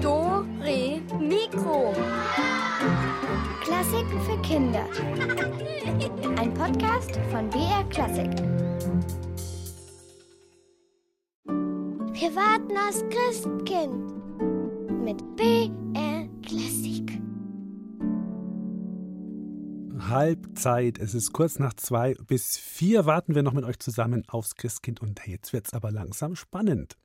Do, Re, Mikro. Klassiken für Kinder. Ein Podcast von BR Klassik. Wir warten aufs Christkind mit BR Halbzeit. Es ist kurz nach zwei bis vier. Warten wir noch mit euch zusammen aufs Christkind. Und jetzt wird's aber langsam spannend.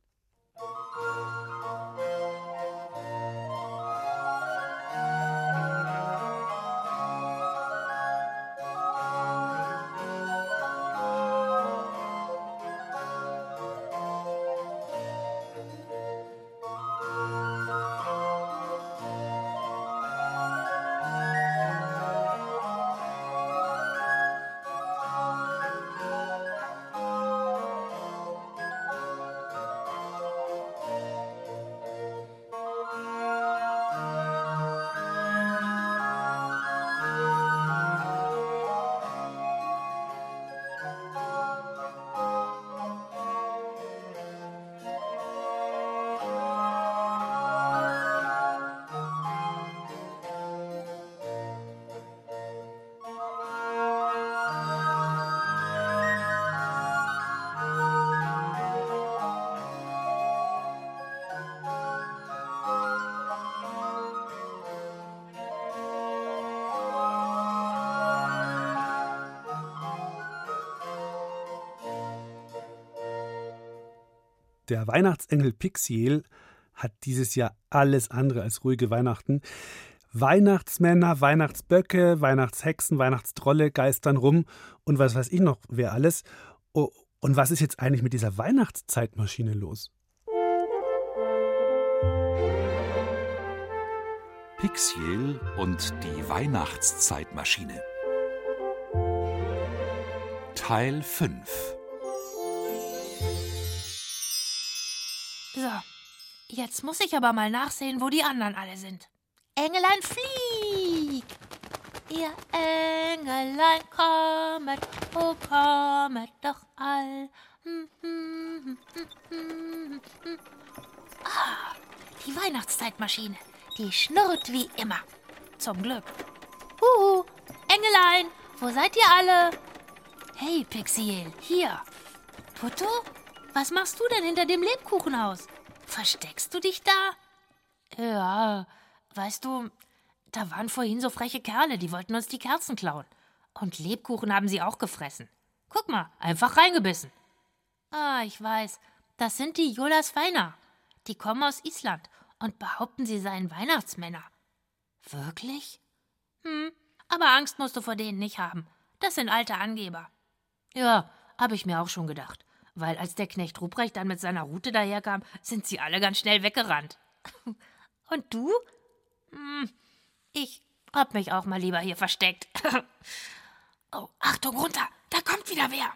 Der Weihnachtsengel Pixiel hat dieses Jahr alles andere als ruhige Weihnachten. Weihnachtsmänner, Weihnachtsböcke, Weihnachtshexen, Weihnachtstrolle geistern rum und was weiß ich noch, wer alles. Und was ist jetzt eigentlich mit dieser Weihnachtszeitmaschine los? Pixiel und die Weihnachtszeitmaschine. Teil 5 So, jetzt muss ich aber mal nachsehen, wo die anderen alle sind. Engelein, flieg! Ihr Engelein, kommet, oh, kommet doch all. Ah, die Weihnachtszeitmaschine, die schnurrt wie immer. Zum Glück. Huhu, Engelein, wo seid ihr alle? Hey, Pixiel, hier. Tutto? Was machst du denn hinter dem Lebkuchenhaus? Versteckst du dich da? Ja, weißt du, da waren vorhin so freche Kerle, die wollten uns die Kerzen klauen. Und Lebkuchen haben sie auch gefressen. Guck mal, einfach reingebissen. Ah, ich weiß, das sind die Jolas Feiner. Die kommen aus Island und behaupten, sie seien Weihnachtsmänner. Wirklich? Hm, aber Angst musst du vor denen nicht haben. Das sind alte Angeber. Ja, habe ich mir auch schon gedacht weil als der Knecht Ruprecht dann mit seiner Rute daherkam, sind sie alle ganz schnell weggerannt. Und du? Hm, ich hab mich auch mal lieber hier versteckt. oh, Achtung runter, da kommt wieder wer.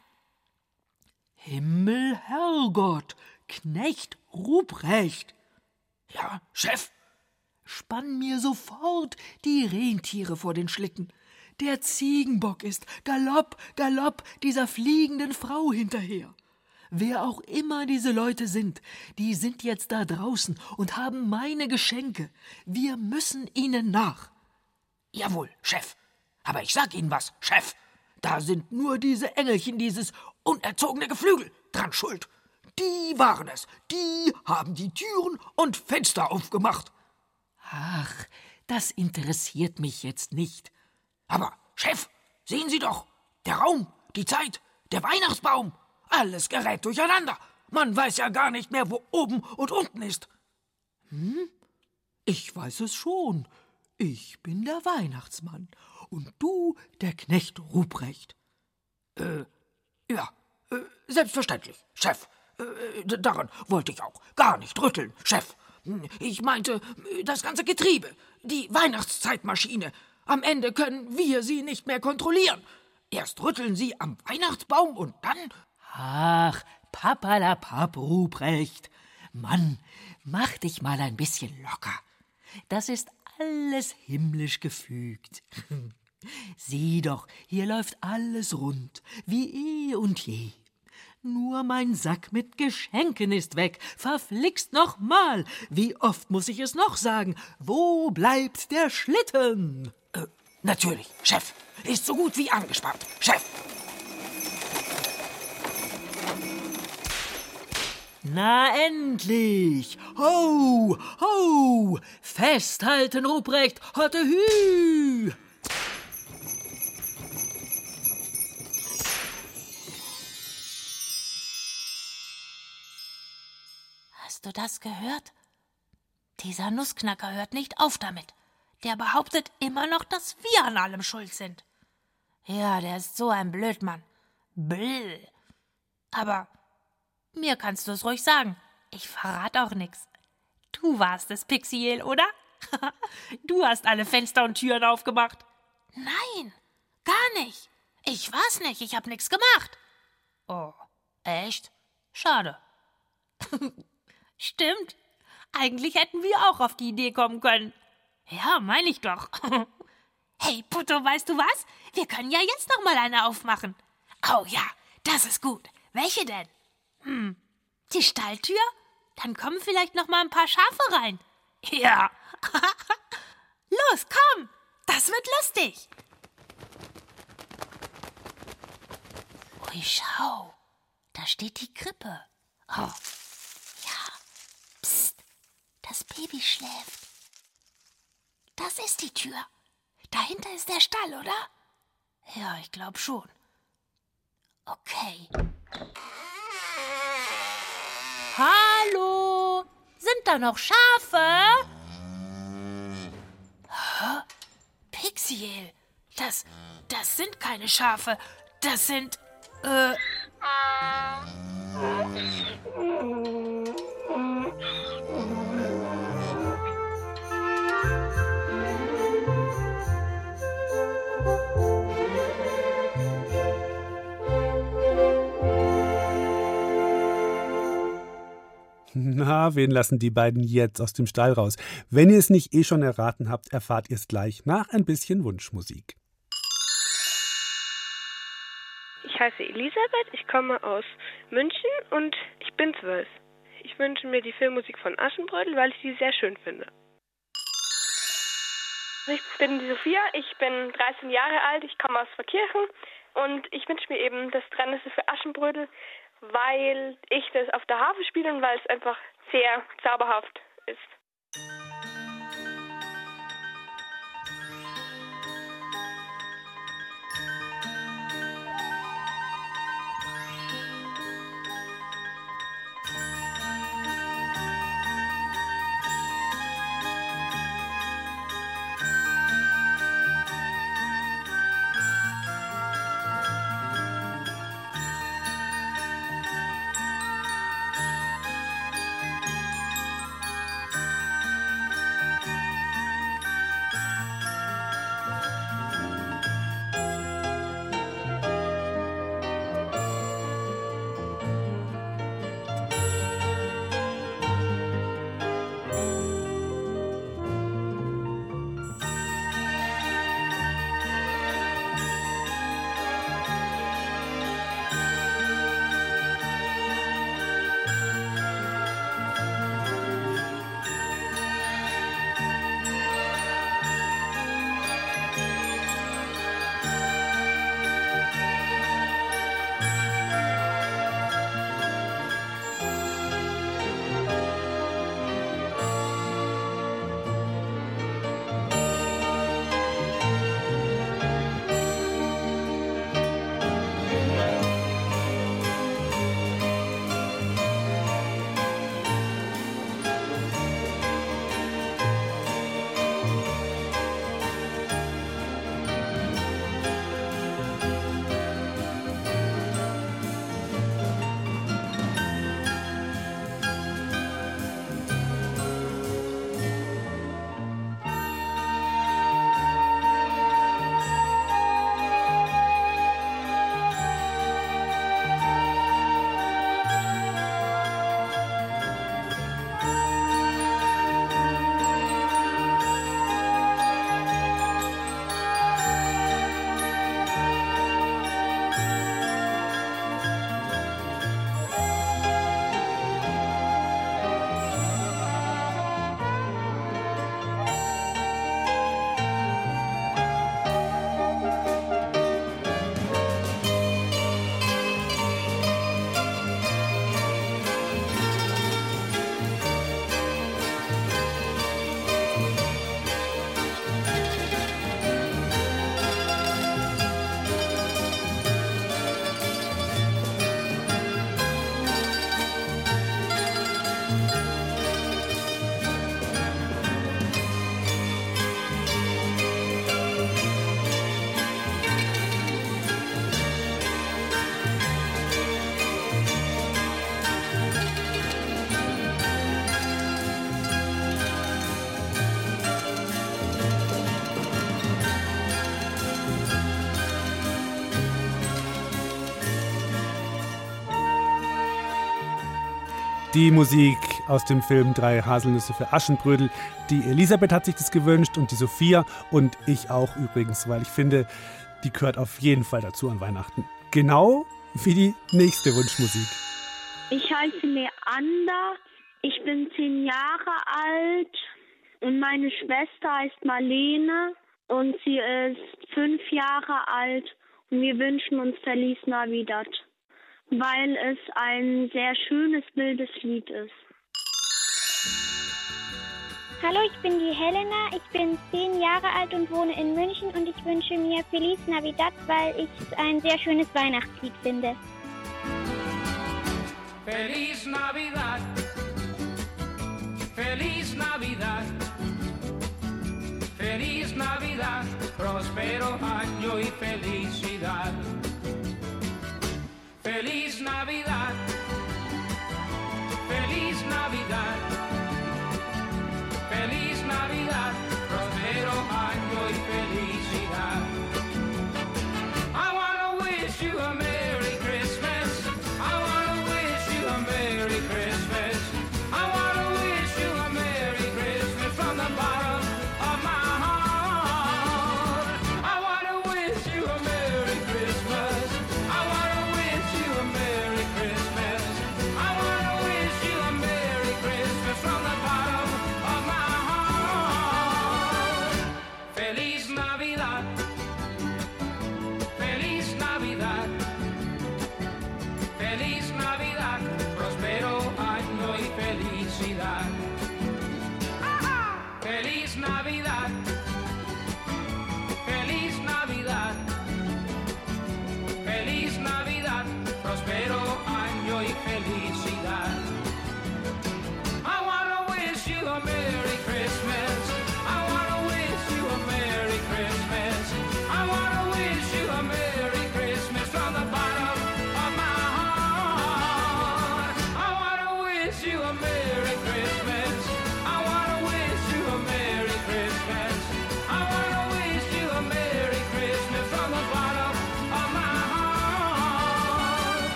Himmel, Herrgott, Knecht Ruprecht. Ja, Chef. Spann mir sofort die Rentiere vor den Schlitten. Der Ziegenbock ist galopp, galopp dieser fliegenden Frau hinterher. Wer auch immer diese Leute sind, die sind jetzt da draußen und haben meine Geschenke. Wir müssen ihnen nach. Jawohl, Chef. Aber ich sag Ihnen was, Chef. Da sind nur diese Engelchen, dieses unerzogene Geflügel dran schuld. Die waren es. Die haben die Türen und Fenster aufgemacht. Ach, das interessiert mich jetzt nicht. Aber, Chef, sehen Sie doch. Der Raum, die Zeit, der Weihnachtsbaum. Alles gerät durcheinander. Man weiß ja gar nicht mehr, wo oben und unten ist. Hm? Ich weiß es schon. Ich bin der Weihnachtsmann und du der Knecht Ruprecht. Äh, ja, äh, selbstverständlich, Chef. Äh, daran wollte ich auch gar nicht rütteln, Chef. Ich meinte das ganze Getriebe, die Weihnachtszeitmaschine. Am Ende können wir sie nicht mehr kontrollieren. Erst rütteln sie am Weihnachtsbaum und dann Ach, Papalapap, Ruprecht. Mann, mach dich mal ein bisschen locker. Das ist alles himmlisch gefügt. Sieh doch, hier läuft alles rund, wie eh und je. Nur mein Sack mit Geschenken ist weg. Verflixt nochmal. Wie oft muss ich es noch sagen? Wo bleibt der Schlitten? Äh, natürlich, Chef. Ist so gut wie angespannt. Chef. Na endlich! Ho, ho! Festhalten, Ruprecht! Hotte hü! Hast du das gehört? Dieser Nussknacker hört nicht auf damit. Der behauptet immer noch, dass wir an allem schuld sind. Ja, der ist so ein Blödmann. Bll. Aber mir kannst du es ruhig sagen. Ich verrate auch nix. Du warst es, Pixiel, oder? du hast alle Fenster und Türen aufgemacht. Nein, gar nicht. Ich war's nicht. Ich hab nix gemacht. Oh, echt? Schade. Stimmt. Eigentlich hätten wir auch auf die Idee kommen können. Ja, meine ich doch. hey, Putto, weißt du was? Wir können ja jetzt noch mal eine aufmachen. Oh ja, das ist gut. Welche denn? Hm, die Stalltür? Dann kommen vielleicht noch mal ein paar Schafe rein. Ja. Los, komm. Das wird lustig. Ui, schau. Da steht die Krippe. Oh. Das Baby schläft. Das ist die Tür. Dahinter ist der Stall, oder? Ja, ich glaube schon. Okay. Hallo? Sind da noch Schafe? Pixiel, das, das sind keine Schafe. Das sind, äh... Na, wen lassen die beiden jetzt aus dem Stall raus? Wenn ihr es nicht eh schon erraten habt, erfahrt ihr es gleich nach ein bisschen Wunschmusik. Ich heiße Elisabeth, ich komme aus München und ich bin zwölf. Ich wünsche mir die Filmmusik von Aschenbrödel, weil ich sie sehr schön finde. Ich bin die Sophia, ich bin 13 Jahre alt, ich komme aus Verkirchen und ich wünsche mir eben das Trenneste für Aschenbrödel, weil ich das auf der Harfe spiele und weil es einfach sehr zauberhaft ist. Die Musik aus dem Film Drei Haselnüsse für Aschenbrödel. Die Elisabeth hat sich das gewünscht und die Sophia und ich auch übrigens, weil ich finde, die gehört auf jeden Fall dazu an Weihnachten. Genau wie die nächste Wunschmusik. Ich heiße Leander, ich bin zehn Jahre alt und meine Schwester heißt Marlene und sie ist fünf Jahre alt und wir wünschen uns Feliz Navidad, weil es ein sehr schönes, wildes Lied ist. Hallo, ich bin die Helena, ich bin zehn Jahre alt und wohne in München und ich wünsche mir Feliz Navidad, weil ich es ein sehr schönes Weihnachtslied finde. Feliz Navidad, Feliz Navidad, Feliz Navidad, próspero año y felicidad. Feliz Navidad, Feliz Navidad, Feliz Navidad, próspero año y felicidad.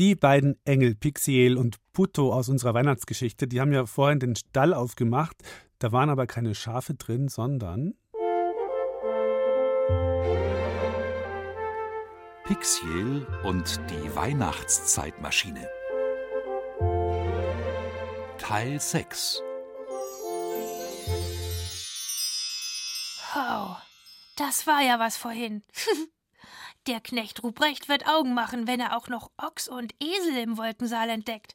Die beiden Engel, Pixiel und Puto aus unserer Weihnachtsgeschichte, die haben ja vorhin den Stall aufgemacht. Da waren aber keine Schafe drin, sondern Pixiel und die Weihnachtszeitmaschine. Teil 6 Oh, das war ja was vorhin. Der Knecht Ruprecht wird Augen machen, wenn er auch noch Ochs und Esel im Wolkensaal entdeckt.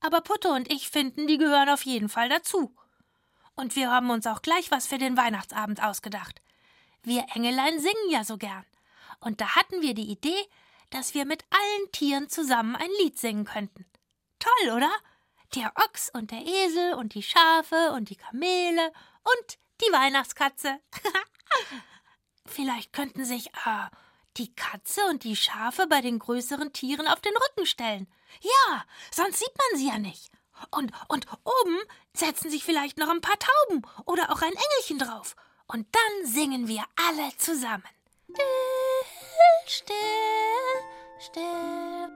Aber Putte und ich finden, die gehören auf jeden Fall dazu. Und wir haben uns auch gleich was für den Weihnachtsabend ausgedacht. Wir Engelein singen ja so gern. Und da hatten wir die Idee, dass wir mit allen Tieren zusammen ein Lied singen könnten. Toll, oder? Der Ochs und der Esel und die Schafe und die Kamele und die Weihnachtskatze. Vielleicht könnten sich äh, die Katze und die Schafe bei den größeren Tieren auf den Rücken stellen. Ja, sonst sieht man sie ja nicht. Und, und oben setzen sich vielleicht noch ein paar Tauben oder auch ein Engelchen drauf. Und dann singen wir alle zusammen. Still, still, still,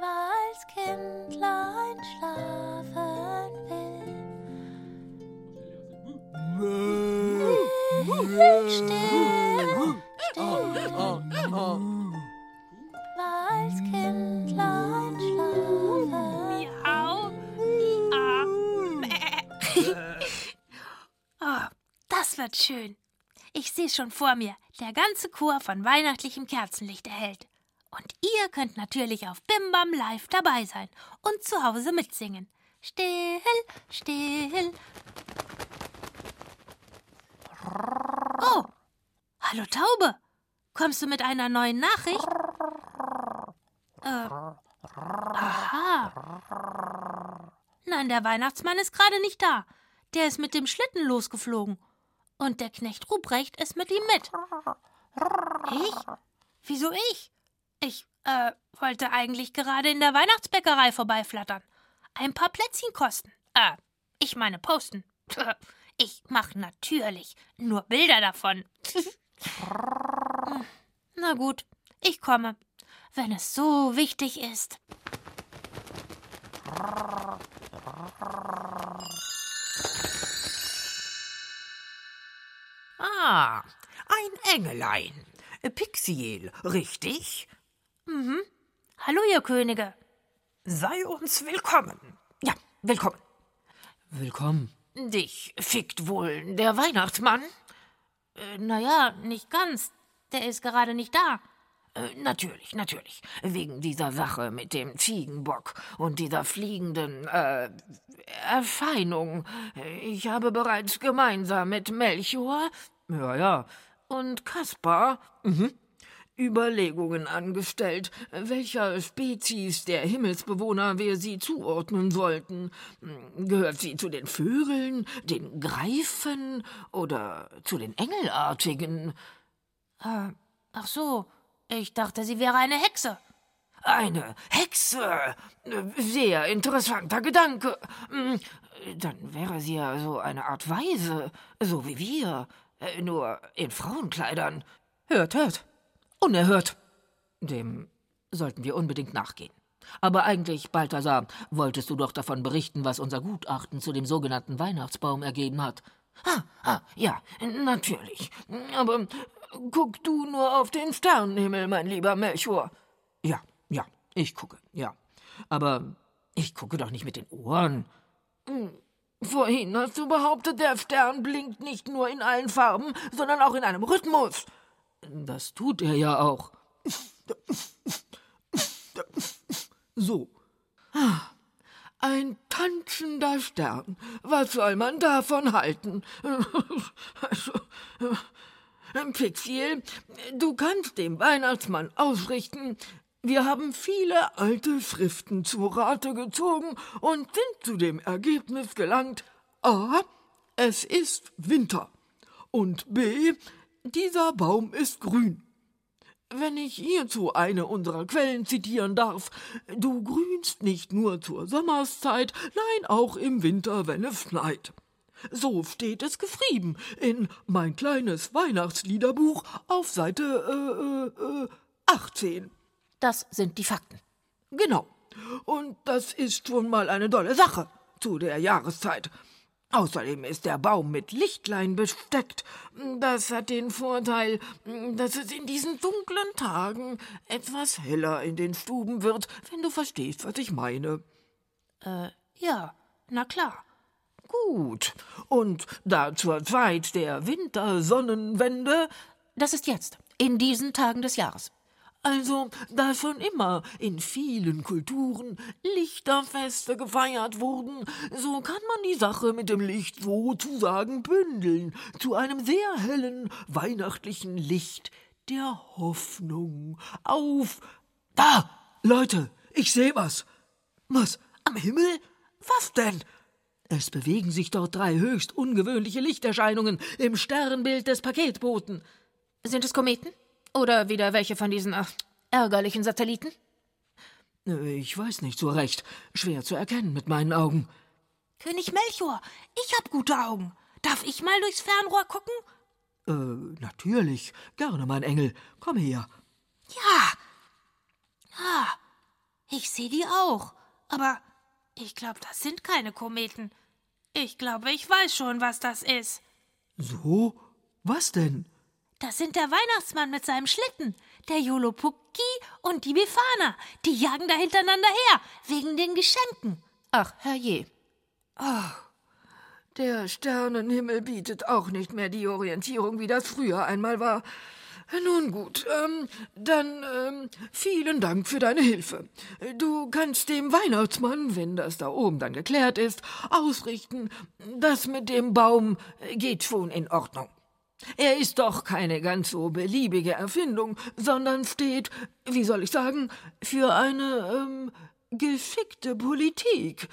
weil's Kindlein schlafen will. Still, still, als Kindlein schlafen. Miau. Mia. oh, das wird schön. Ich sehe schon vor mir. Der ganze Chor von weihnachtlichem Kerzenlicht erhält. Und ihr könnt natürlich auf Bimbam live dabei sein und zu Hause mitsingen. Still, still. Oh, hallo Taube. Kommst du mit einer neuen Nachricht? Äh, aha. Nein, der Weihnachtsmann ist gerade nicht da. Der ist mit dem Schlitten losgeflogen. Und der Knecht Ruprecht ist mit ihm mit. Ich? Wieso ich? Ich, äh, wollte eigentlich gerade in der Weihnachtsbäckerei vorbeiflattern. Ein paar Plätzchen kosten. Äh, ich meine posten. Ich mache natürlich nur Bilder davon. Na gut, ich komme, wenn es so wichtig ist. Ah, ein Engelein. Pixiel, richtig? Mhm. Hallo, ihr Könige. Sei uns willkommen. Ja, willkommen. Willkommen. Dich fickt wohl der Weihnachtsmann? Äh, naja, nicht ganz. Der ist gerade nicht da. Äh, natürlich, natürlich. Wegen dieser Sache mit dem Ziegenbock und dieser fliegenden äh, Erscheinung. Ich habe bereits gemeinsam mit Melchior, ja, ja, und Kaspar, mhm, Überlegungen angestellt, welcher Spezies der Himmelsbewohner wir sie zuordnen sollten. Gehört sie zu den Vögeln, den Greifen oder zu den Engelartigen? Äh, ach so, ich dachte, sie wäre eine Hexe. Eine Hexe? Sehr interessanter Gedanke. Dann wäre sie ja so eine Art Weise, so wie wir, nur in Frauenkleidern. Hört, hört. Unerhört. Dem sollten wir unbedingt nachgehen. Aber eigentlich, Balthasar, wolltest du doch davon berichten, was unser Gutachten zu dem sogenannten Weihnachtsbaum ergeben hat. Ah, ah, ja, natürlich. Aber guck du nur auf den Sternenhimmel, mein lieber Melchior. Ja, ja, ich gucke, ja. Aber ich gucke doch nicht mit den Ohren. Hm, Vorhin hast du behauptet, der Stern blinkt nicht nur in allen Farben, sondern auch in einem Rhythmus. Das tut er ja auch. So. Ein tanzender Stern. Was soll man davon halten? Also, Pixiel, du kannst dem Weihnachtsmann ausrichten, wir haben viele alte Schriften zu Rate gezogen und sind zu dem Ergebnis gelangt, a. Es ist Winter und b. Dieser Baum ist grün. Wenn ich hierzu eine unserer Quellen zitieren darf, du grünst nicht nur zur Sommerszeit, nein auch im Winter, wenn es schneit. So steht es geschrieben in mein kleines Weihnachtsliederbuch auf Seite äh, äh, 18. Das sind die Fakten. Genau. Und das ist schon mal eine dolle Sache zu der Jahreszeit. Außerdem ist der Baum mit Lichtlein besteckt. Das hat den Vorteil, dass es in diesen dunklen Tagen etwas heller in den Stuben wird, wenn du verstehst, was ich meine. Äh, ja, na klar. Gut. Und da zur Zeit der Wintersonnenwende. Das ist jetzt, in diesen Tagen des Jahres. Also, da schon immer in vielen Kulturen Lichterfeste gefeiert wurden, so kann man die Sache mit dem Licht sozusagen bündeln zu einem sehr hellen weihnachtlichen Licht der Hoffnung auf. Da, Leute, ich sehe was. Was? Am Himmel? Was denn? Es bewegen sich dort drei höchst ungewöhnliche Lichterscheinungen im Sternbild des Paketboten. Sind es Kometen? Oder wieder welche von diesen ach, ärgerlichen Satelliten? Ich weiß nicht so recht. Schwer zu erkennen mit meinen Augen. König Melchior, ich hab gute Augen. Darf ich mal durchs Fernrohr gucken? Äh, natürlich. Gerne, mein Engel. Komm her. Ja. Ah, ich sehe die auch. Aber ich glaube, das sind keine Kometen. Ich glaube, ich weiß schon, was das ist. So? Was denn? Das sind der Weihnachtsmann mit seinem Schlitten, der Jolopuki und die Befana. Die jagen da hintereinander her, wegen den Geschenken. Ach, herrje. Ach, der Sternenhimmel bietet auch nicht mehr die Orientierung, wie das früher einmal war. Nun gut, ähm, dann ähm, vielen Dank für deine Hilfe. Du kannst dem Weihnachtsmann, wenn das da oben dann geklärt ist, ausrichten, das mit dem Baum geht schon in Ordnung. Er ist doch keine ganz so beliebige Erfindung, sondern steht, wie soll ich sagen, für eine ähm, geschickte Politik,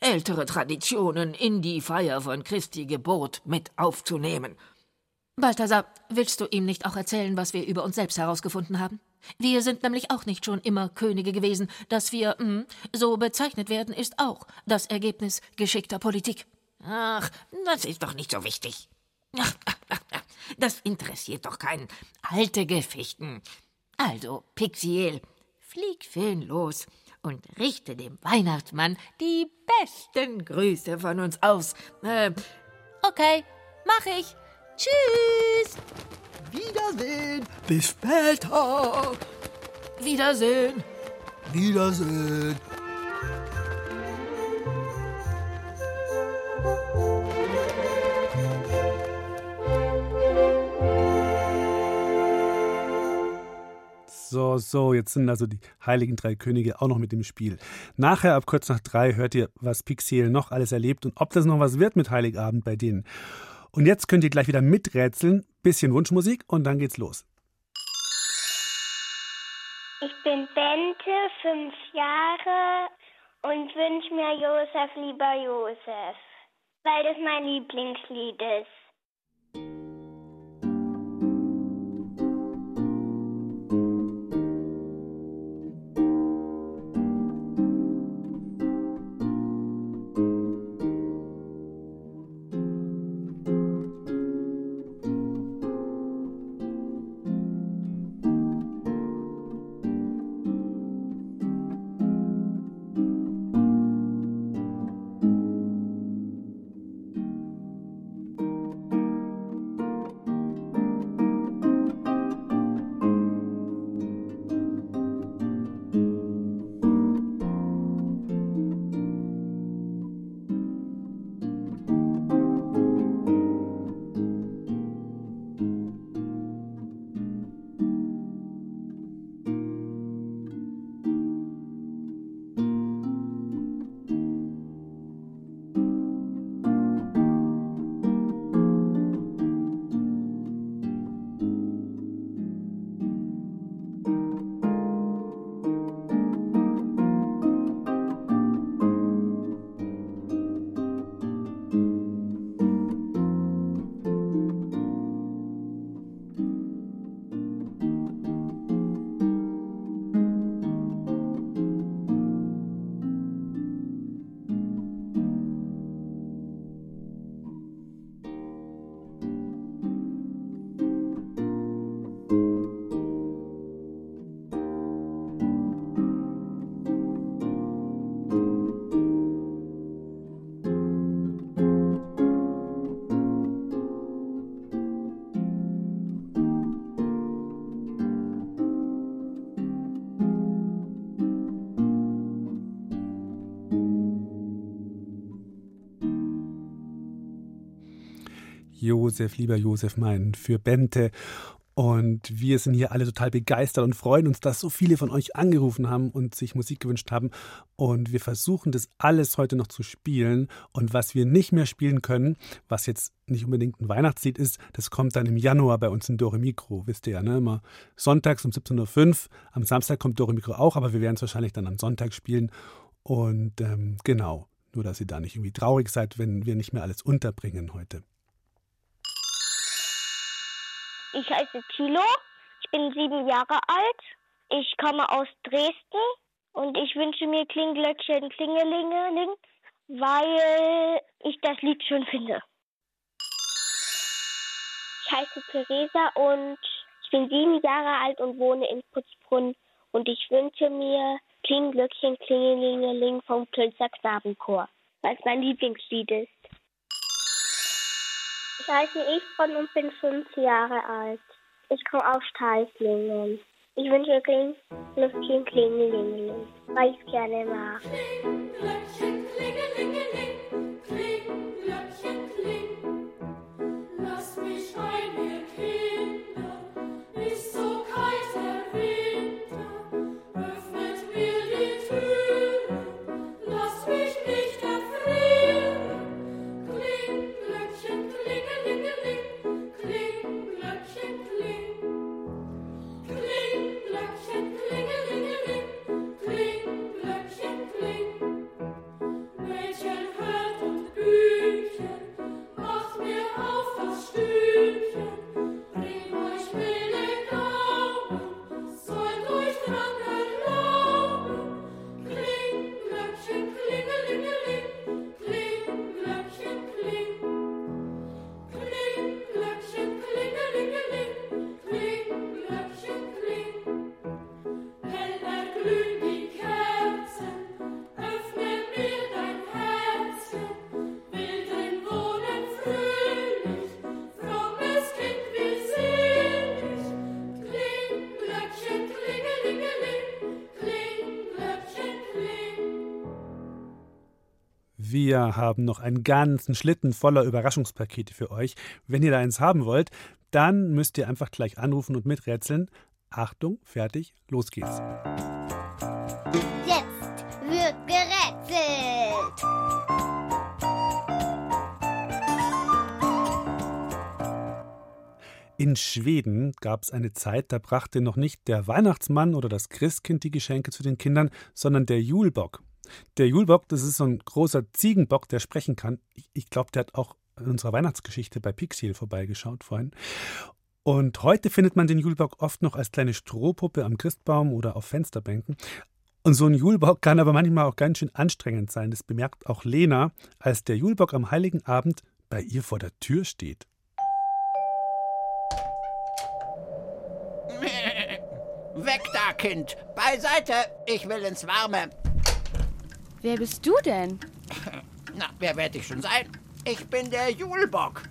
ältere Traditionen in die Feier von Christi Geburt mit aufzunehmen. Balthasar, willst du ihm nicht auch erzählen, was wir über uns selbst herausgefunden haben? Wir sind nämlich auch nicht schon immer Könige gewesen. Dass wir mh, so bezeichnet werden, ist auch das Ergebnis geschickter Politik. Ach, das ist doch nicht so wichtig. Ach, Das interessiert doch keinen. Alte Geschichten. Also, Pixiel, flieg schön los und richte dem Weihnachtsmann die besten Grüße von uns aus. Äh, Okay, mach ich. Tschüss. Wiedersehen, bis später. Wiedersehen. Wiedersehen. So, so, jetzt sind also die heiligen drei Könige auch noch mit im Spiel. Nachher, ab kurz nach drei, hört ihr, was Pixiel noch alles erlebt und ob das noch was wird mit Heiligabend bei denen. Und jetzt könnt ihr gleich wieder miträtseln, bisschen Wunschmusik und dann geht's los. Ich bin Bente, fünf Jahre und wünsche mir Josef, lieber Josef, weil das mein Lieblingslied ist. Josef, lieber Josef, mein, für Bente. Und wir sind hier alle total begeistert und freuen uns, dass so viele von euch angerufen haben und sich Musik gewünscht haben. Und wir versuchen das alles heute noch zu spielen. Und was wir nicht mehr spielen können, was jetzt nicht unbedingt ein Weihnachtslied ist, das kommt dann im Januar bei uns in Dore Mikro. Wisst ihr ja, ne? Immer sonntags um 17.05 Uhr. Am Samstag kommt Dore Mikro auch, aber wir werden es wahrscheinlich dann am Sonntag spielen. Und ähm, genau, nur dass ihr da nicht irgendwie traurig seid, wenn wir nicht mehr alles unterbringen heute. Ich heiße Thilo, ich bin sieben Jahre alt, ich komme aus Dresden und ich wünsche mir Klinglöckchen Klingelingeling, weil ich das Lied schön finde. Ich heiße Theresa und ich bin sieben Jahre alt und wohne in Putzbrunn und ich wünsche mir Klinglöckchen Klingelingeling vom Plönzer Knabenchor, weil es mein Lieblingslied ist. Ich heiße Efron und bin fünf Jahre alt. Ich komme aus Steißlingen. Ich wünsche Kling, Lüftchen, Klingelingeling, weil ich es gerne mag. Wir haben noch einen ganzen Schlitten voller Überraschungspakete für euch. Wenn ihr da eins haben wollt, dann müsst ihr einfach gleich anrufen und miträtseln. Achtung, fertig, los geht's. Jetzt wird gerätselt. In Schweden gab es eine Zeit, da brachte noch nicht der Weihnachtsmann oder das Christkind die Geschenke zu den Kindern, sondern der Julbock. Der Julbock, das ist so ein großer Ziegenbock, der sprechen kann. Ich, ich glaube, der hat auch in unserer Weihnachtsgeschichte bei Pixiel vorbeigeschaut vorhin. Und heute findet man den Julbock oft noch als kleine Strohpuppe am Christbaum oder auf Fensterbänken. Und so ein Julbock kann aber manchmal auch ganz schön anstrengend sein. Das bemerkt auch Lena, als der Julbock am Heiligen Abend bei ihr vor der Tür steht. Weg da, Kind! Beiseite! Ich will ins Warme! Wer bist du denn? Na, wer werd ich schon sein? Ich bin der Julbock.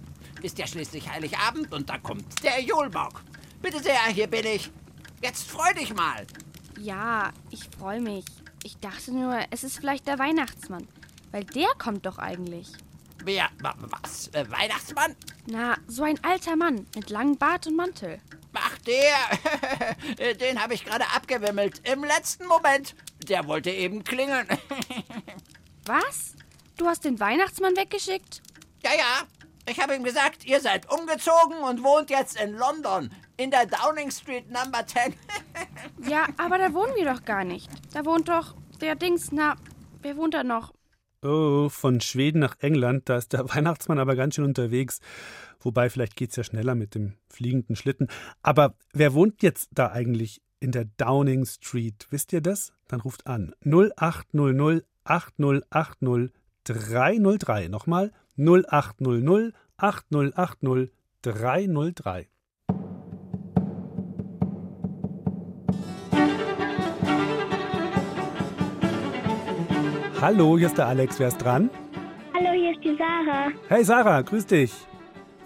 Ist ja schließlich Heiligabend und da kommt der Julbock. Bitte sehr, hier bin ich. Jetzt freu dich mal. Ja, ich freue mich. Ich dachte nur, es ist vielleicht der Weihnachtsmann. Weil der kommt doch eigentlich. Wer? wa- Was? Äh, Weihnachtsmann? Na, so ein alter Mann mit langem Bart und Mantel. Ach, der. Den habe ich gerade abgewimmelt. Im letzten Moment. Der wollte eben klingeln. Was? Du hast den Weihnachtsmann weggeschickt? Ja, ja. Ich habe ihm gesagt, ihr seid umgezogen und wohnt jetzt in London. In der Downing Street Number 10. Ja, aber da wohnen wir doch gar nicht. Da wohnt doch der Dings, na, wer wohnt da noch? Oh, von Schweden nach England, da ist der Weihnachtsmann aber ganz schön unterwegs. Wobei, vielleicht geht's ja schneller mit dem fliegenden Schlitten. Aber wer wohnt jetzt da eigentlich in der Downing Street? Wisst ihr das? Dann ruft an 0800 8080 303. Nochmal 0800 8080 303. Hallo, hier ist der Alex. Wer ist dran? Hallo, hier ist die Sarah. Hey Sarah, grüß dich.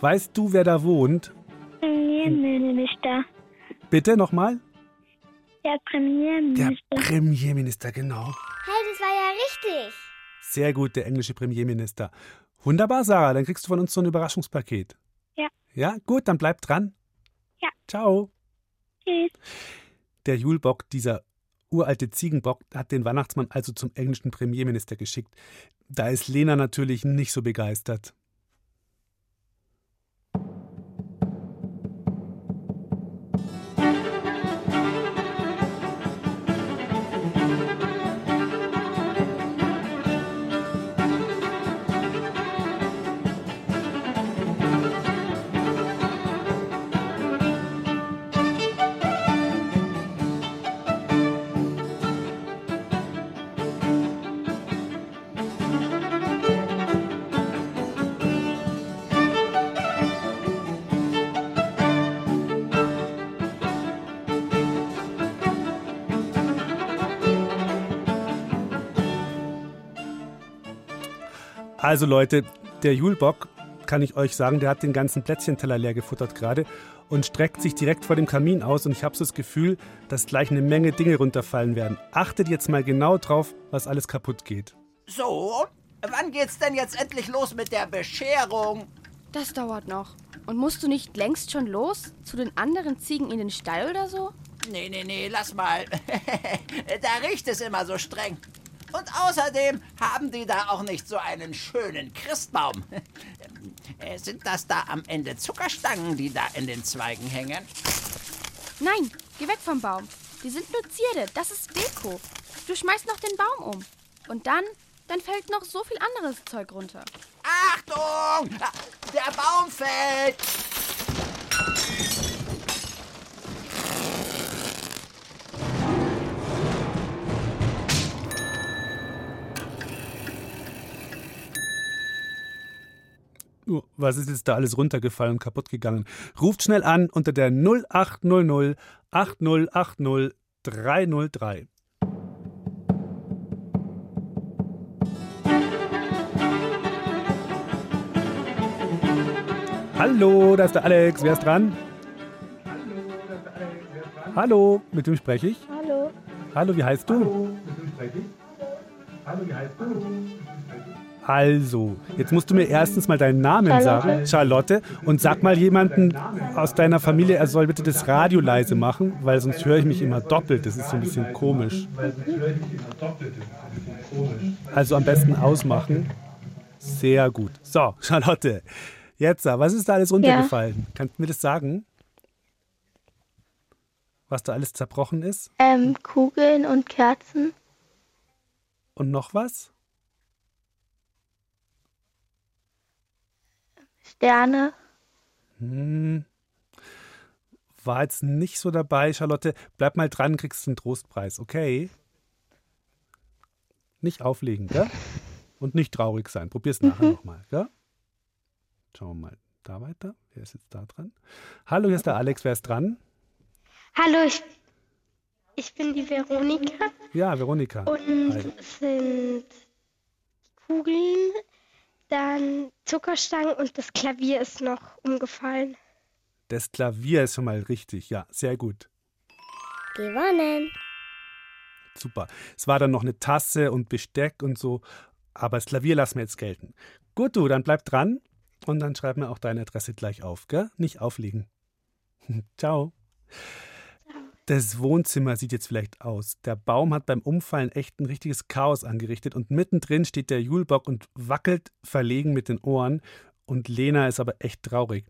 Weißt du, wer da wohnt? Premierminister. Bitte nochmal? Der Der Premierminister. Premierminister, genau. Hey, das war ja richtig. Sehr gut, der englische Premierminister. Wunderbar, Sarah, dann kriegst du von uns so ein Überraschungspaket. Ja. Ja, gut, dann bleib dran. Ja. Ciao. Tschüss. Der Julbock, dieser uralte Ziegenbock, hat den Weihnachtsmann also zum englischen Premierminister geschickt. Da ist Lena natürlich nicht so begeistert. Also Leute, der Julbock kann ich euch sagen, der hat den ganzen Plätzchenteller leer gefuttert gerade und streckt sich direkt vor dem Kamin aus. Und ich habe so das Gefühl, dass gleich eine Menge Dinge runterfallen werden. Achtet jetzt mal genau drauf, was alles kaputt geht. So, wann geht's denn jetzt endlich los mit der Bescherung? Das dauert noch. Und musst du nicht längst schon los? Zu den anderen Ziegen in den Stall oder so? Nee, nee, nee, lass mal. da riecht es immer so streng. Und außerdem haben die da auch nicht so einen schönen Christbaum. Äh, Sind das da am Ende Zuckerstangen, die da in den Zweigen hängen? Nein, geh weg vom Baum. Die sind nur Zierde, das ist Deko. Du schmeißt noch den Baum um. Und dann, dann fällt noch so viel anderes Zeug runter. Achtung! Ah, Der Baum fällt! Was ist jetzt da alles runtergefallen und kaputt gegangen? Ruft schnell an unter der 0800 8080 303. Hallo, da ist der Alex. Wer ist dran? Hallo, mit wem spreche ich? Hallo. Hallo, wie heißt du? Also, jetzt musst du mir erstens mal deinen Namen Charlotte. sagen, Charlotte, und sag mal jemanden aus deiner Familie, er soll bitte das Radio leise machen, weil sonst höre ich mich immer doppelt. Das ist so ein bisschen komisch. Also am besten ausmachen. Sehr gut. So, Charlotte, jetzt, was ist da alles runtergefallen? Kannst du mir das sagen? Was da alles zerbrochen ist? Ähm, Kugeln und Kerzen. Und noch was? Sterne. Hm. War jetzt nicht so dabei, Charlotte. Bleib mal dran, kriegst einen Trostpreis, okay? Nicht auflegen, gell? Und nicht traurig sein. Probier's nachher nochmal, gell? Schauen wir mal da weiter. Wer ist jetzt da dran? Hallo, hier ist der Alex. Wer ist dran? Hallo, ich, ich bin die Veronika Ja, Veronika. und Hi. sind Kugeln, dann Zuckerstangen und das Klavier ist noch umgefallen. Das Klavier ist schon mal richtig. Ja, sehr gut. Gewonnen. Super. Es war dann noch eine Tasse und Besteck und so. Aber das Klavier lassen wir jetzt gelten. Gut, du, dann bleib dran und dann schreib mir auch deine Adresse gleich auf, gell? Nicht auflegen. Ciao. Das Wohnzimmer sieht jetzt vielleicht aus. Der Baum hat beim Umfallen echt ein richtiges Chaos angerichtet und mittendrin steht der Julbock und wackelt verlegen mit den Ohren und Lena ist aber echt traurig.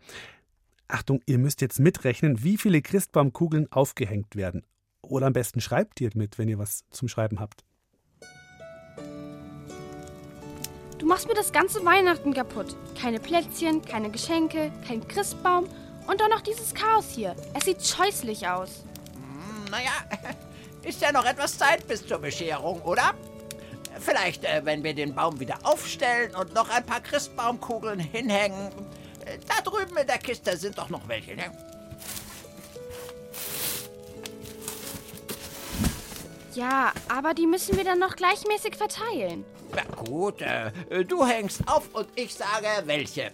Achtung, ihr müsst jetzt mitrechnen, wie viele Christbaumkugeln aufgehängt werden. Oder am besten schreibt ihr mit, wenn ihr was zum Schreiben habt. Du machst mir das ganze Weihnachten kaputt. Keine Plätzchen, keine Geschenke, kein Christbaum und dann noch dieses Chaos hier. Es sieht scheußlich aus. Naja, ist ja noch etwas Zeit bis zur Bescherung, oder? Vielleicht, äh, wenn wir den Baum wieder aufstellen und noch ein paar Christbaumkugeln hinhängen. Äh, Da drüben in der Kiste sind doch noch welche, ne? Ja, aber die müssen wir dann noch gleichmäßig verteilen. Na gut, äh, du hängst auf und ich sage welche.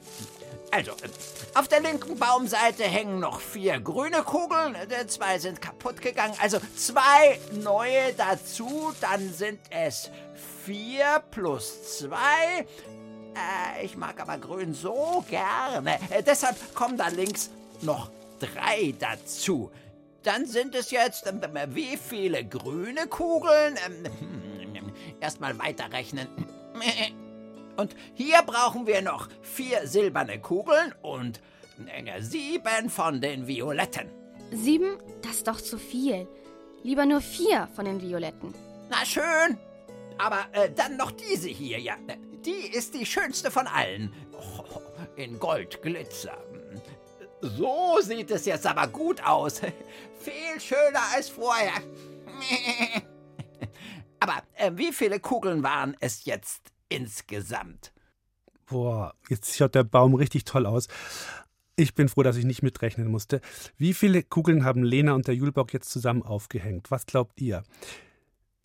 Also, äh, auf der linken Baumseite hängen noch vier grüne Kugeln, äh, zwei sind kaputt gegangen, also zwei neue dazu, dann sind es vier plus zwei. Äh, ich mag aber grün so gerne, äh, deshalb kommen da links noch drei dazu. Dann sind es jetzt, ähm, äh, wie viele grüne Kugeln? Ähm, Erstmal weiterrechnen. Und hier brauchen wir noch vier silberne Kugeln und sieben von den violetten. Sieben? Das ist doch zu viel. Lieber nur vier von den Violetten. Na schön. Aber äh, dann noch diese hier, ja. Die ist die schönste von allen. Oh, in Goldglitzer. So sieht es jetzt aber gut aus. Viel schöner als vorher. Aber äh, wie viele Kugeln waren es jetzt insgesamt? Boah, jetzt schaut der Baum richtig toll aus. Ich bin froh, dass ich nicht mitrechnen musste. Wie viele Kugeln haben Lena und der Julbock jetzt zusammen aufgehängt? Was glaubt ihr?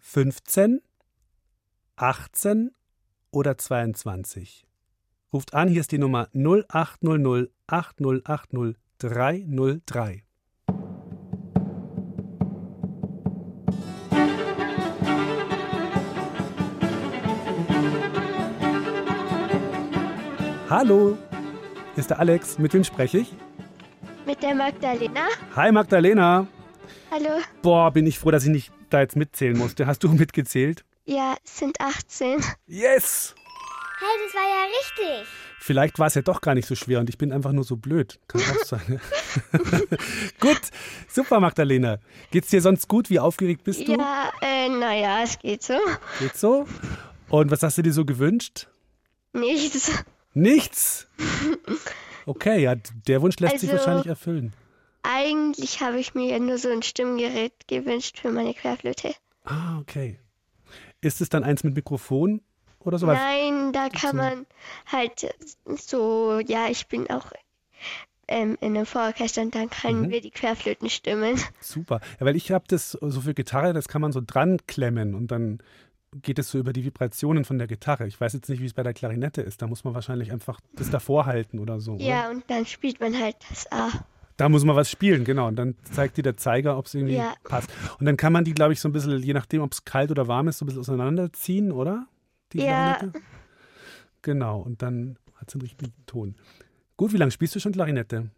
15, 18 oder 22? Ruft an, hier ist die Nummer 0800 8080 Hallo, hier ist der Alex. Mit wem spreche ich? Mit der Magdalena. Hi Magdalena. Hallo. Boah, bin ich froh, dass ich nicht da jetzt mitzählen musste. Hast du mitgezählt? Ja, es sind 18. Yes! Hey, das war ja richtig. Vielleicht war es ja doch gar nicht so schwer und ich bin einfach nur so blöd. Kann auch sein. gut, super Magdalena. Geht's dir sonst gut? Wie aufgeregt bist du? Ja, äh, naja, es geht so. Geht's so? Und was hast du dir so gewünscht? Nichts. Nichts? Okay, ja, der Wunsch lässt sich Also- wahrscheinlich erfüllen. Eigentlich habe ich mir nur so ein Stimmgerät gewünscht für meine Querflöte. Ah, okay. Ist es dann eins mit Mikrofon oder so? Weil- Nein, da kann so- man halt so, ja, ich bin auch ähm, in einem Vororchester und dann können Mhm. wir die Querflöten stimmen. Super. Ja, weil ich habe das so für Gitarre, das kann man so dran klemmen und dann geht es so über die Vibrationen von der Gitarre. Ich weiß jetzt nicht, wie es bei der Klarinette ist. Da muss man wahrscheinlich einfach das davor halten oder so. Ja, Oder? und dann spielt man halt das A. Da muss man was spielen, genau. Und dann zeigt dir der Zeiger, ob es irgendwie Ja. passt. Und dann kann man die, glaube ich, so ein bisschen, je nachdem, ob es kalt oder warm ist, so ein bisschen auseinanderziehen, oder? Die Ja. Klarinette? Genau. Und dann hat es den richtigen Ton. Gut, wie lange spielst du schon Klarinette?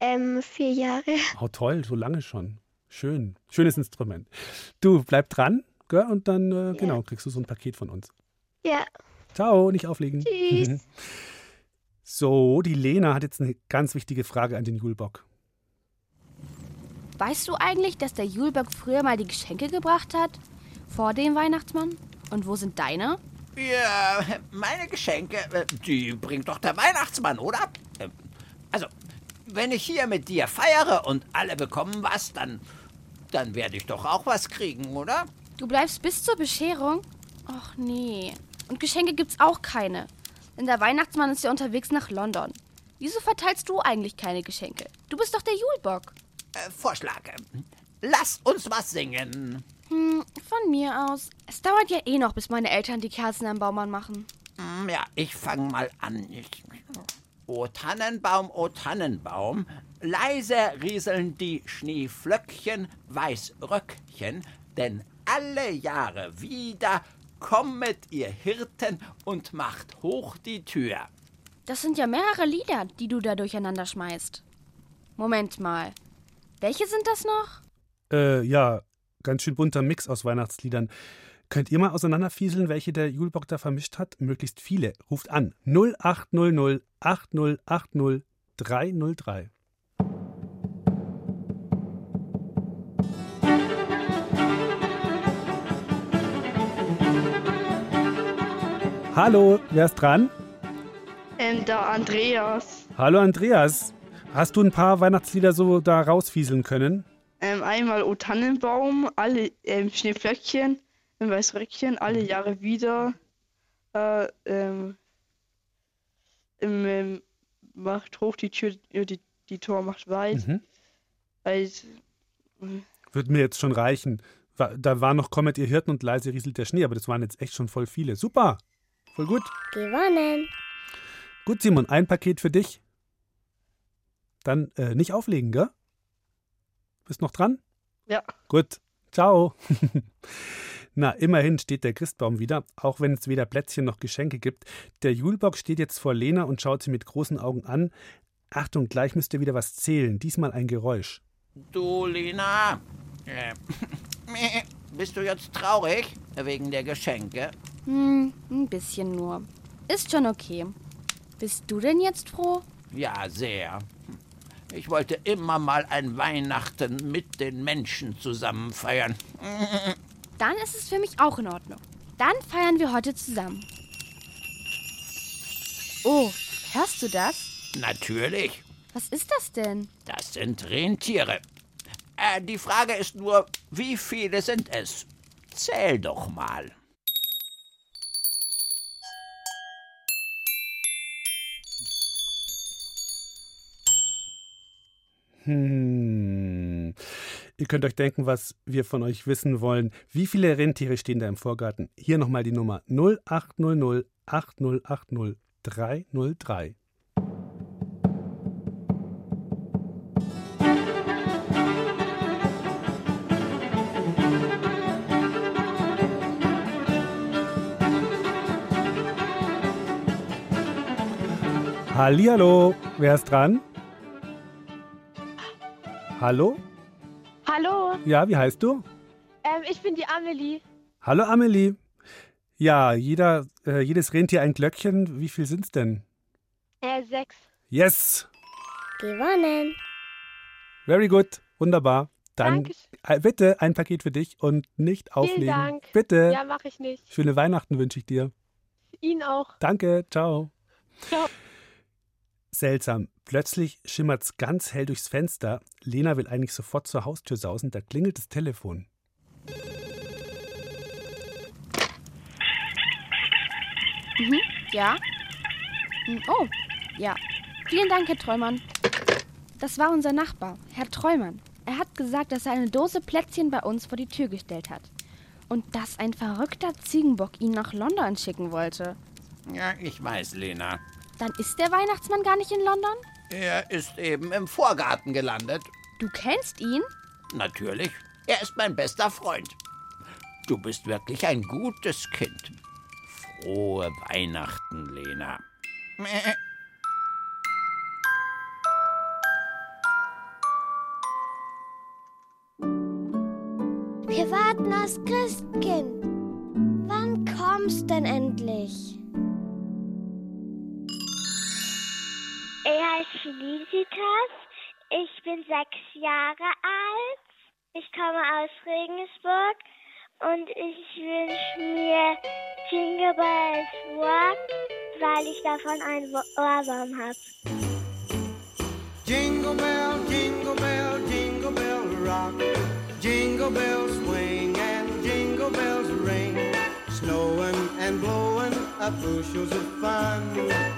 Ähm, vier Jahre. Oh, toll, so lange schon. Schön. Schönes Instrument. Du, bleib dran, gell? Und dann, äh, genau, kriegst du so ein Paket von uns. Ja. Ciao, nicht auflegen. Tschüss. so, die Lena hat jetzt eine ganz wichtige Frage an den Julbock. Weißt du eigentlich, dass der Julberg früher mal die Geschenke gebracht hat? Vor dem Weihnachtsmann? Und wo sind deine? Ja, meine Geschenke, äh, die bringt doch der Weihnachtsmann, oder? Äh, Also, wenn ich hier mit dir feiere und alle bekommen was, dann, dann werde ich doch auch was kriegen, oder? Du bleibst bis zur Bescherung? Och nee. Und Geschenke gibt's auch keine. Denn der Weihnachtsmann ist ja unterwegs nach London. Wieso verteilst du eigentlich keine Geschenke? Du bist doch der Julbock. Äh, Vorschlag. Lass uns was singen. Hm, von mir aus. Es dauert ja eh noch, bis meine Eltern die Kerzen am Baum anmachen. Hm, Ja, ich fange mal an. O Tannenbaum, o Tannenbaum, leise rieseln die Schneeflöckchen, Weißröckchen, denn alle Jahre wieder kommet ihr Hirten und macht hoch die Tür. Das sind ja mehrere Lieder, die du da durcheinander schmeißt. Moment mal. Welche sind das noch? Äh, ja, ganz schön bunter Mix aus Weihnachtsliedern. Könnt ihr mal auseinanderfieseln, welche der Julbock da vermischt hat? Möglichst viele. Ruft an 0800 8080 303. Hallo, wer ist dran? Ähm, der Andreas. Hallo Andreas. Hast du ein paar Weihnachtslieder so da rausfieseln können? Ähm, einmal O Tannenbaum, alle ähm, Schneeflöckchen, ein Weißröckchen, alle Jahre wieder. Äh, ähm, ähm, ähm, macht hoch die Tür, ja, die, die Tor macht weit. Mhm. Halt, Wird mir jetzt schon reichen. Da war noch Kommet ihr Hirten und leise rieselt der Schnee, aber das waren jetzt echt schon voll viele. Super. Voll gut. Gewonnen. Gut, Simon, ein Paket für dich. Dann äh, nicht auflegen, gell? Bist noch dran? Ja. Gut. Ciao. Na, immerhin steht der Christbaum wieder, auch wenn es weder Plätzchen noch Geschenke gibt. Der Julbock steht jetzt vor Lena und schaut sie mit großen Augen an. Achtung, gleich müsst ihr wieder was zählen. Diesmal ein Geräusch. Du, Lina, äh, bist du jetzt traurig wegen der Geschenke? Hm, ein bisschen nur. Ist schon okay. Bist du denn jetzt froh? Ja, sehr. Ich wollte immer mal ein Weihnachten mit den Menschen zusammen feiern. Dann ist es für mich auch in Ordnung. Dann feiern wir heute zusammen. Oh, hörst du das? Natürlich, Was ist das denn? das sind Rentiere. Äh, die Frage ist nur, wie viele sind es? Zähl doch mal. Hm. Ihr könnt euch denken, was wir von euch wissen wollen. Wie viele Rentiere stehen da im Vorgarten? Hier nochmal die Nummer 0800 8080 303. Hallihallo, wer ist dran? Hallo? Hallo, Ja, wie heißt du? ähm, ich bin die Amelie. Hallo Amelie. Ja, jeder, äh, jedes Rentier ein Glöckchen. Wie viel sind's denn? Äh, sechs. Yes! Gewonnen. Very good. Wunderbar. Dann Dankeschön. äh, bitte ein Paket für dich und nicht auflegen. Vielen Dank. Bitte. Ja, mache ich nicht. Schöne Weihnachten wünsche ich dir. Ihnen auch. Danke. Ciao. Ciao. Seltsam. Plötzlich schimmert's ganz hell durchs Fenster. Lena will eigentlich sofort zur Haustür sausen. Da klingelt das Telefon. Mhm. Ja? Hm, Oh, ja. Vielen Dank, Herr Treumann. Das war unser Nachbar, Herr Treumann. Er hat gesagt, dass er eine Dose Plätzchen bei uns vor die Tür gestellt hat. Und dass ein verrückter Ziegenbock ihn nach London schicken wollte. Ja, ich weiß, Lena. Dann ist der Weihnachtsmann gar nicht in London? Er ist eben im Vorgarten gelandet. Du kennst ihn? Natürlich. Er ist mein bester Freund. Du bist wirklich ein gutes Kind. Frohe Weihnachten, Lena. Wir warten aufs Christkind. Wann kommst denn endlich? Ich heiße Felicitas. Ich bin sechs Jahre alt. Ich komme aus Regensburg und ich wünsche mir Jingle Bells Rock, weil ich davon einen Ohrwurm habe. Jingle bell, jingle bell, jingle bell rock. Jingle bells swing and jingle bells ring. Snowing and blowing up bushels of fun.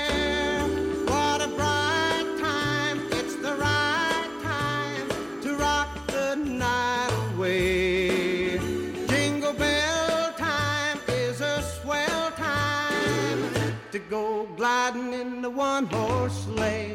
Gliding in the one horse sleigh.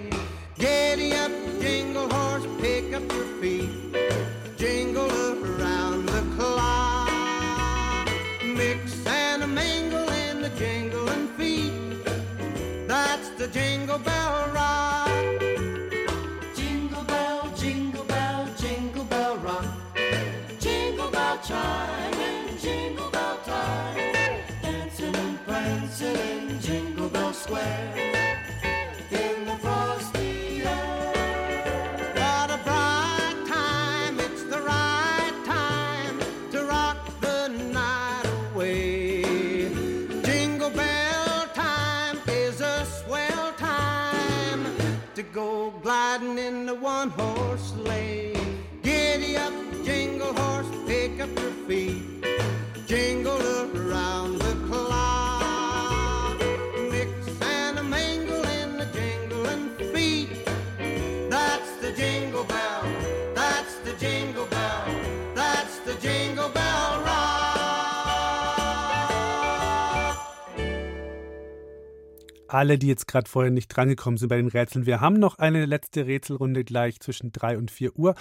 Alle, die jetzt gerade vorher nicht drangekommen sind bei den Rätseln, wir haben noch eine letzte Rätselrunde gleich zwischen 3 und 4 Uhr.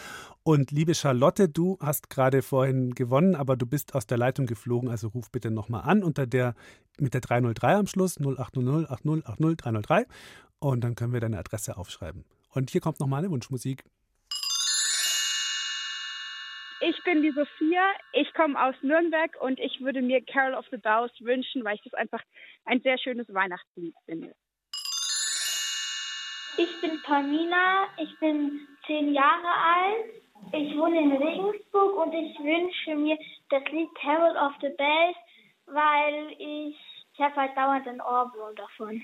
Und liebe Charlotte, du hast gerade vorhin gewonnen, aber du bist aus der Leitung geflogen, also ruf bitte nochmal an unter der mit der 303 am Schluss 0800 8080 303 und dann können wir deine Adresse aufschreiben. Und hier kommt nochmal eine Wunschmusik. Ich bin die Sophia, ich komme aus Nürnberg und ich würde mir Carol of the Bells wünschen, weil ich das einfach ein sehr schönes Weihnachtslied finde. Ich bin Pamina, ich bin zehn Jahre alt. Ich wohne in Regensburg und ich wünsche mir das Lied Carol of the Bells, weil ich, ich habe halt dauernd einen Ohrwurm davon.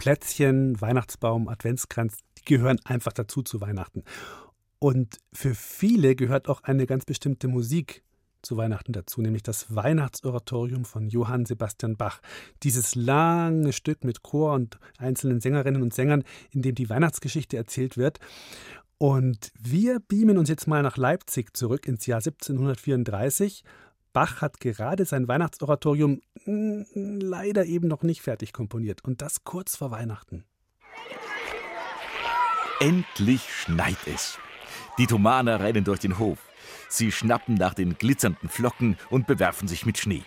Plätzchen, Weihnachtsbaum, Adventskranz, die gehören einfach dazu zu Weihnachten. Und für viele gehört auch eine ganz bestimmte Musik zu Weihnachten dazu, nämlich das Weihnachtsoratorium von Johann Sebastian Bach. Dieses lange Stück mit Chor und einzelnen Sängerinnen und Sängern, in dem die Weihnachtsgeschichte erzählt wird. Und wir beamen uns jetzt mal nach Leipzig zurück ins Jahr 1734. Bach hat gerade sein Weihnachtsoratorium mm, leider eben noch nicht fertig komponiert und das kurz vor Weihnachten. Endlich schneit es. Die Thomaner rennen durch den Hof. Sie schnappen nach den glitzernden Flocken und bewerfen sich mit Schnee.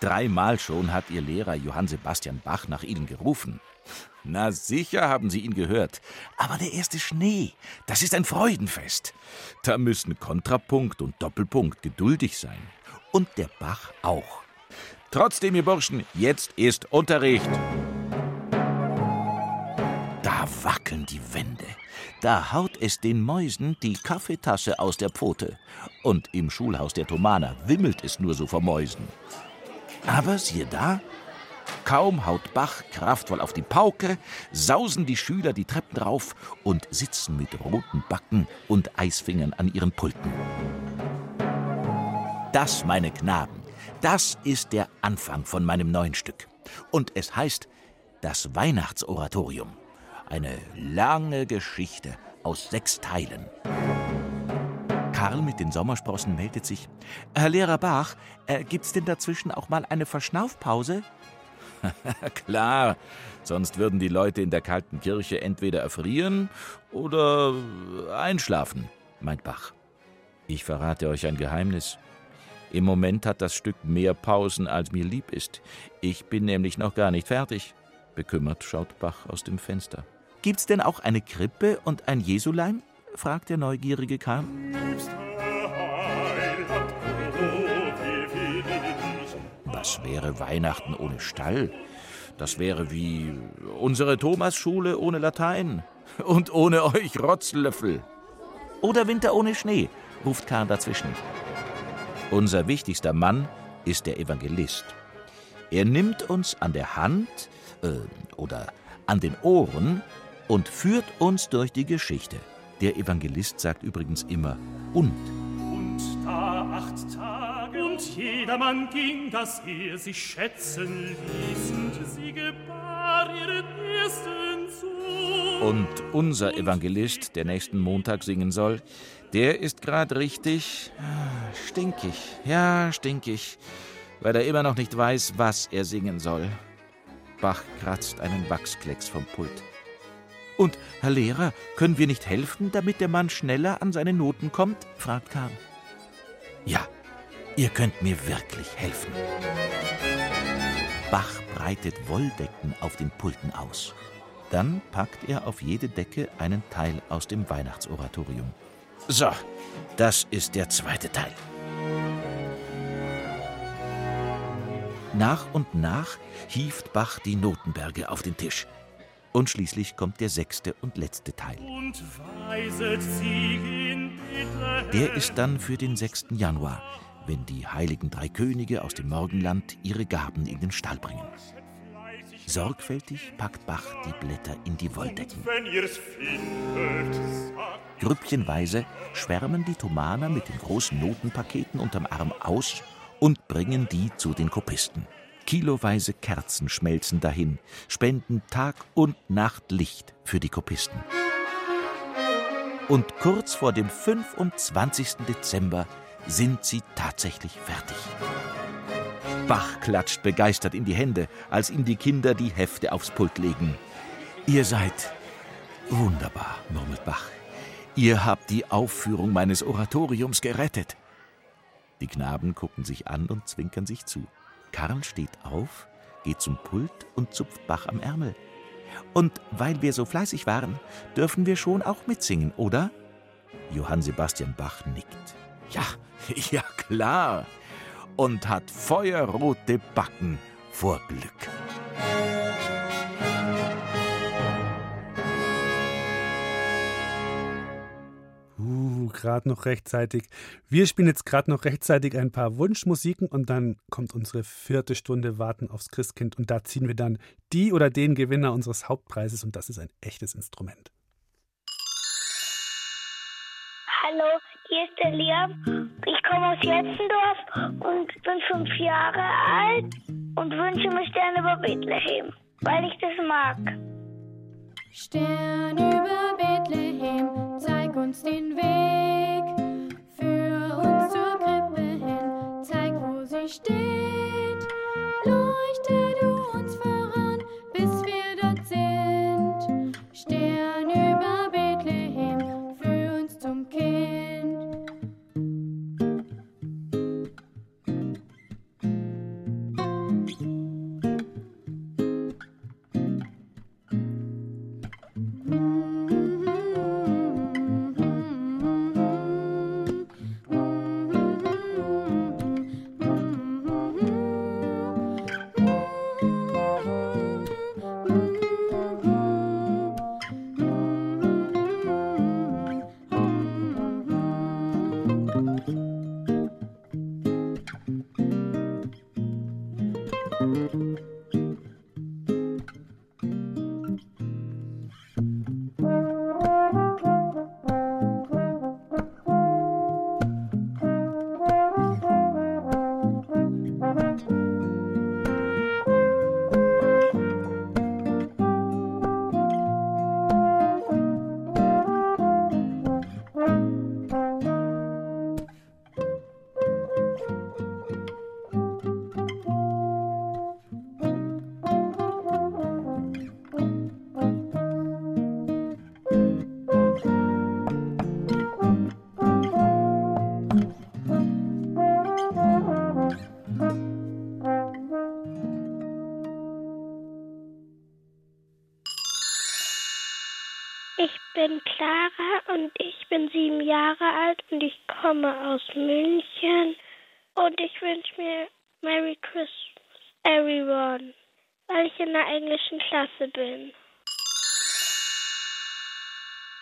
Dreimal schon hat ihr Lehrer Johann Sebastian Bach nach ihnen gerufen. Na sicher haben sie ihn gehört. Aber der erste Schnee, das ist ein Freudenfest. Da müssen Kontrapunkt und Doppelpunkt geduldig sein. Und der Bach auch. Trotzdem, ihr Burschen, jetzt ist Unterricht. Da wackeln die Wände. Da haut es den Mäusen die Kaffeetasse aus der Pfote. Und im Schulhaus der Thomaner wimmelt es nur so vor Mäusen. Aber siehe da, kaum haut Bach kraftvoll auf die Pauke, sausen die Schüler die Treppen rauf und sitzen mit roten Backen und Eisfingern an ihren Pulten. Das, meine Knaben, das ist der Anfang von meinem neuen Stück. Und es heißt das Weihnachtsoratorium. Eine lange Geschichte aus sechs Teilen. Karl mit den Sommersprossen meldet sich. Herr Lehrer Bach, äh, gibt's denn dazwischen auch mal eine Verschnaufpause? Klar, sonst würden die Leute in der kalten Kirche entweder erfrieren oder einschlafen, meint Bach. Ich verrate euch ein Geheimnis. Im Moment hat das Stück mehr Pausen, als mir lieb ist. Ich bin nämlich noch gar nicht fertig. Bekümmert schaut Bach aus dem Fenster. Gibt's denn auch eine Krippe und ein Jesulein? fragt der neugierige Karl. Was wäre Weihnachten ohne Stall? Das wäre wie unsere Thomasschule ohne Latein. Und ohne euch Rotzlöffel. Oder Winter ohne Schnee, ruft Karl dazwischen. Unser wichtigster Mann ist der Evangelist. Er nimmt uns an der Hand äh, oder an den Ohren und führt uns durch die Geschichte. Der Evangelist sagt übrigens immer und. Und da acht Tage und jedermann ging, dass er sich schätzen ließ und sie gebar ihren ersten Sohn. Und unser Evangelist, der nächsten Montag singen soll, der ist gerade richtig stinkig. Ja, stinkig, weil er immer noch nicht weiß, was er singen soll. Bach kratzt einen Wachsklecks vom Pult. Und, Herr Lehrer, können wir nicht helfen, damit der Mann schneller an seine Noten kommt? fragt Karl. Ja, ihr könnt mir wirklich helfen. Bach breitet Wolldecken auf den Pulten aus. Dann packt er auf jede Decke einen Teil aus dem Weihnachtsoratorium. So, das ist der zweite Teil. Nach und nach hieft Bach die Notenberge auf den Tisch. Und schließlich kommt der sechste und letzte Teil. Der ist dann für den 6. Januar, wenn die heiligen drei Könige aus dem Morgenland ihre Gaben in den Stall bringen. Sorgfältig packt Bach die Blätter in die Wolldecken. Grüppchenweise schwärmen die Thomaner mit den großen Notenpaketen unterm Arm aus und bringen die zu den Kopisten. Kiloweise Kerzen schmelzen dahin, spenden Tag und Nacht Licht für die Kopisten. Und kurz vor dem 25. Dezember sind sie tatsächlich fertig. Bach klatscht begeistert in die Hände, als ihm die Kinder die Hefte aufs Pult legen. Ihr seid wunderbar, murmelt Bach. Ihr habt die Aufführung meines Oratoriums gerettet. Die Knaben gucken sich an und zwinkern sich zu. Karl steht auf, geht zum Pult und zupft Bach am Ärmel. Und weil wir so fleißig waren, dürfen wir schon auch mitsingen, oder? Johann Sebastian Bach nickt. Ja, ja klar. Und hat feuerrote Backen vor Glück. Uh, gerade noch rechtzeitig. Wir spielen jetzt gerade noch rechtzeitig ein paar Wunschmusiken und dann kommt unsere vierte Stunde Warten aufs Christkind und da ziehen wir dann die oder den Gewinner unseres Hauptpreises und das ist ein echtes Instrument. Hallo, hier ist der Liam. Ich komme aus Jetzendorf und bin fünf Jahre alt und wünsche mir Sterne über Bethlehem, weil ich das mag. Stern über Bethlehem, zeig uns den Weg. Führ uns zur Krippe hin, zeig, wo sie steht. Jahre alt und ich komme aus München und ich wünsche mir Merry Christmas everyone, weil ich in der englischen Klasse bin.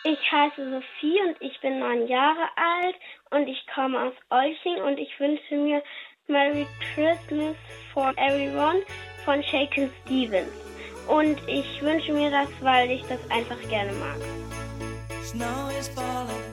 Ich heiße Sophie und ich bin neun Jahre alt und ich komme aus Olching und ich wünsche mir Merry Christmas for everyone von Shaken Stevens. Und ich wünsche mir das, weil ich das einfach gerne mag. Snow is falling